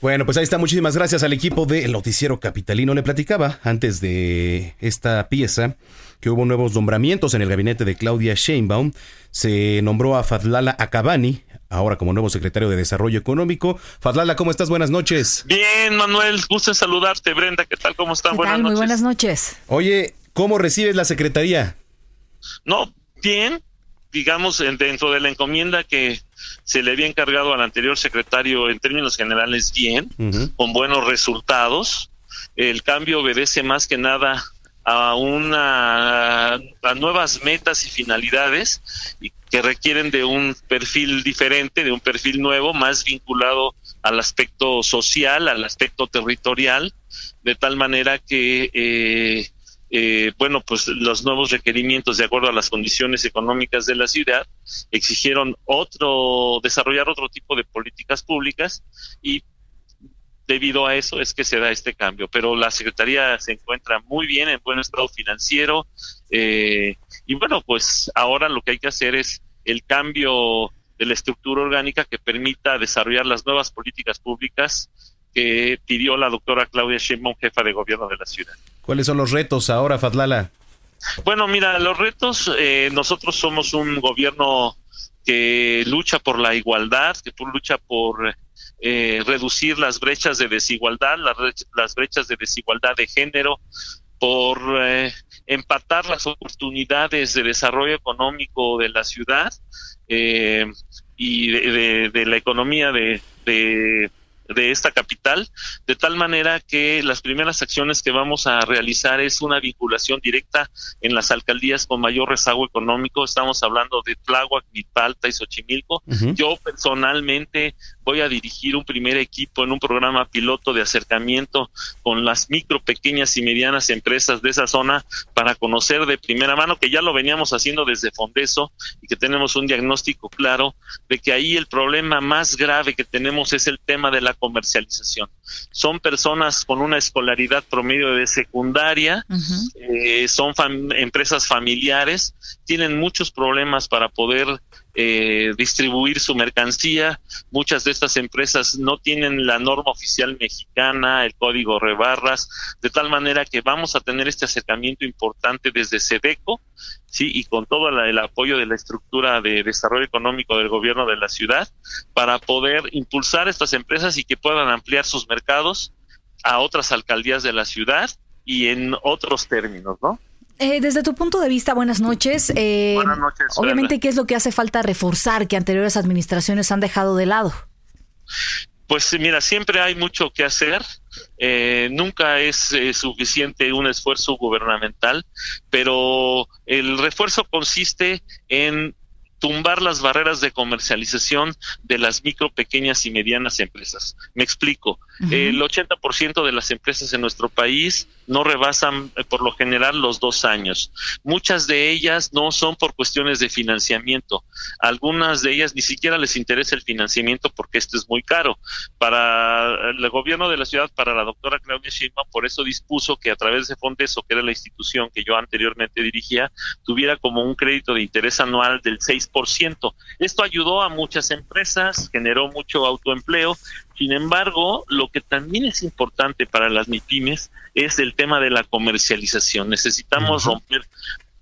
Bueno, pues ahí está. Muchísimas gracias al equipo del Noticiero Capitalino. Le platicaba antes de esta pieza que hubo nuevos nombramientos en el gabinete de Claudia Sheinbaum. Se nombró a Fadlala Akabani, ahora como nuevo secretario de Desarrollo Económico. Fadlala, ¿cómo estás? Buenas noches. Bien, Manuel, gusto en saludarte. Brenda, ¿qué tal? ¿Cómo están? ¿Qué buenas tal? noches. Muy buenas noches. Oye, ¿cómo recibes la secretaría? No, bien, digamos, en- dentro de la encomienda que se le había encargado al anterior secretario, en términos generales, bien, con buenos resultados. El cambio obedece más que nada a una a nuevas metas y finalidades y que requieren de un perfil diferente, de un perfil nuevo, más vinculado al aspecto social, al aspecto territorial, de tal manera que eh, eh, bueno, pues los nuevos requerimientos de acuerdo a las condiciones económicas de la ciudad exigieron otro, desarrollar otro tipo de políticas públicas y debido a eso es que se da este cambio. Pero la Secretaría se encuentra muy bien, en buen estado financiero eh, y bueno, pues ahora lo que hay que hacer es el cambio de la estructura orgánica que permita desarrollar las nuevas políticas públicas que pidió la doctora Claudia Sheinbaum, jefa de gobierno de la ciudad. ¿Cuáles son los retos ahora, Fadlala? Bueno, mira, los retos, eh, nosotros somos un gobierno que lucha por la igualdad, que pu- lucha por eh, reducir las brechas de desigualdad, las, las brechas de desigualdad de género, por eh, empatar las oportunidades de desarrollo económico de la ciudad eh, y de, la economía de- de esta capital, de tal manera que las primeras acciones que vamos a realizar es una vinculación directa en las alcaldías con mayor rezago económico. Estamos hablando de Tláhuac, Milpalta y Xochimilco. Yo personalmente voy a dirigir un primer equipo en un programa piloto de acercamiento con las micro, pequeñas y medianas empresas de esa zona para conocer de primera mano que ya lo veníamos haciendo desde Fondeso y que tenemos un diagnóstico claro de que ahí el problema más grave que tenemos es el tema de la comercialización. Son personas con una escolaridad promedio de secundaria, eh, son fam- empresas familiares, tienen muchos problemas para poder eh, distribuir su mercancía. Muchas de estas empresas no tienen la norma oficial mexicana, el código rebarras, de tal manera que vamos a tener este acercamiento importante desde SEDECO, sí, y con todo el apoyo de la estructura de desarrollo económico del gobierno de la ciudad, para poder impulsar estas empresas y que puedan ampliar sus mercados a otras alcaldías de la ciudad y en otros términos, ¿no? Eh, desde tu punto de vista, buenas noches. Eh, Buenas noches, Obviamente. ¿qué es lo que hace falta reforzar que anteriores administraciones han dejado de lado? Pues mira, siempre hay mucho que hacer. Eh, nunca es eh, suficiente un esfuerzo gubernamental, pero el refuerzo consiste en tumbar las barreras de comercialización de las micro, pequeñas y medianas empresas. Me explico. Ujú. El 80% de las empresas en nuestro país no rebasan eh, por lo general los dos años. Muchas de ellas no son por cuestiones de financiamiento. Algunas de ellas ni siquiera les interesa el financiamiento porque esto es muy caro. Para el gobierno de la ciudad, para la doctora Claudia Sheinbaum, por eso dispuso que a través de Fondeso, que era la institución que yo anteriormente dirigía, tuviera como un crédito de interés anual del 6%. Esto ayudó a muchas empresas, generó mucho autoempleo. Sin embargo, lo que también es importante para las MIPIMES es el tema de la comercialización. Necesitamos romper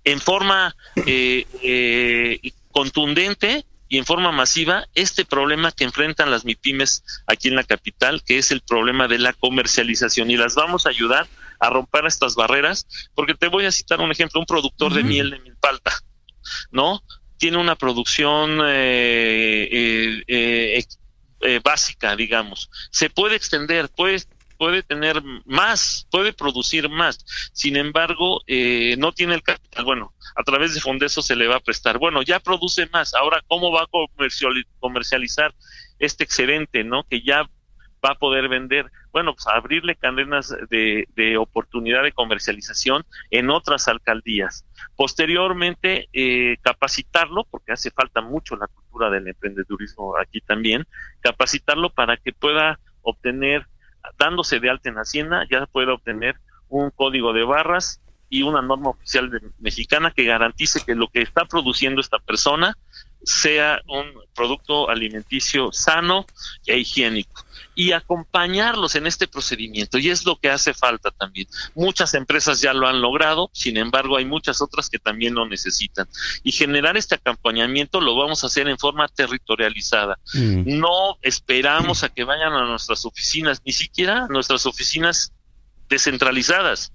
en forma eh, eh, contundente y en forma masiva este problema que enfrentan las MIPIMES aquí en la capital, que es el problema de la comercialización. Y las vamos a ayudar a romper estas barreras, porque te voy a citar un ejemplo, un productor de miel de milpalta, ¿no? Tiene una producción eh, eh, eh, eh, básica, digamos. Se puede extender, puede puede tener más, puede producir más. Sin embargo, eh, no tiene el capital. Bueno, a través de Fondeso se le va a prestar. Bueno, ya produce más. Ahora, ¿cómo va a comercializar este excedente, no? Que ya va a poder vender. Bueno, pues abrirle cadenas de, de oportunidad de comercialización en otras alcaldías. Posteriormente, eh, capacitarlo, porque hace falta mucho la cultura del emprendedurismo aquí también, capacitarlo para que pueda obtener, dándose de alta en Hacienda, ya pueda obtener un código de barras y una norma oficial mexicana que garantice que lo que está produciendo esta persona sea un producto alimenticio sano e higiénico y acompañarlos en este procedimiento y es lo que hace falta también. Muchas empresas ya lo han logrado, sin embargo hay muchas otras que también lo necesitan y generar este acompañamiento lo vamos a hacer en forma territorializada. Mm. No esperamos a que vayan a nuestras oficinas, ni siquiera a nuestras oficinas descentralizadas,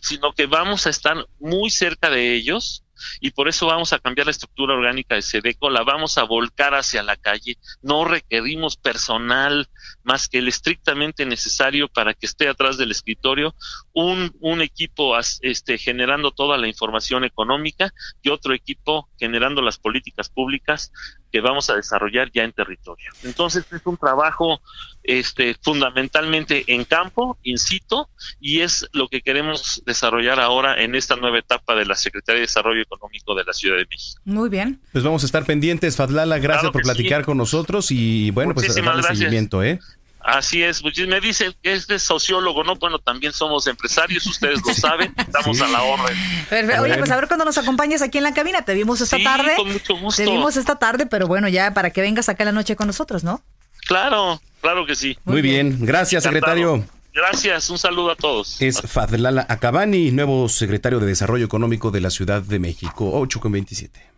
sino que vamos a estar muy cerca de ellos y por eso vamos a cambiar la estructura orgánica de SEDECO, la vamos a volcar hacia la calle, no requerimos personal más que el estrictamente necesario para que esté atrás del escritorio, un, un equipo este, generando toda la información económica y otro equipo generando las políticas públicas que vamos a desarrollar ya en territorio. Entonces es un trabajo este, fundamentalmente en campo, in situ, y es lo que queremos desarrollar ahora en esta nueva etapa de la Secretaría de Desarrollo Económico de la Ciudad de México. Muy bien. Pues vamos a estar pendientes, Fadlala, gracias por platicar con nosotros y bueno, pues darle seguimiento, ¿eh? Así es, me dicen que es de sociólogo, ¿no? Bueno, también somos empresarios, ustedes lo saben, estamos a la orden. Perfecto. Oye, pues a ver cuando nos acompañes aquí en la cabina, te vimos esta tarde. con mucho gusto. Te vimos esta tarde, pero bueno, ya para que vengas acá en la noche con nosotros, ¿no? Claro, claro que sí. Muy, bien. gracias, secretario. Gracias, un saludo a todos. Es Fadlala Acabani, nuevo secretario de Desarrollo Económico de la Ciudad de México, 8 con 27.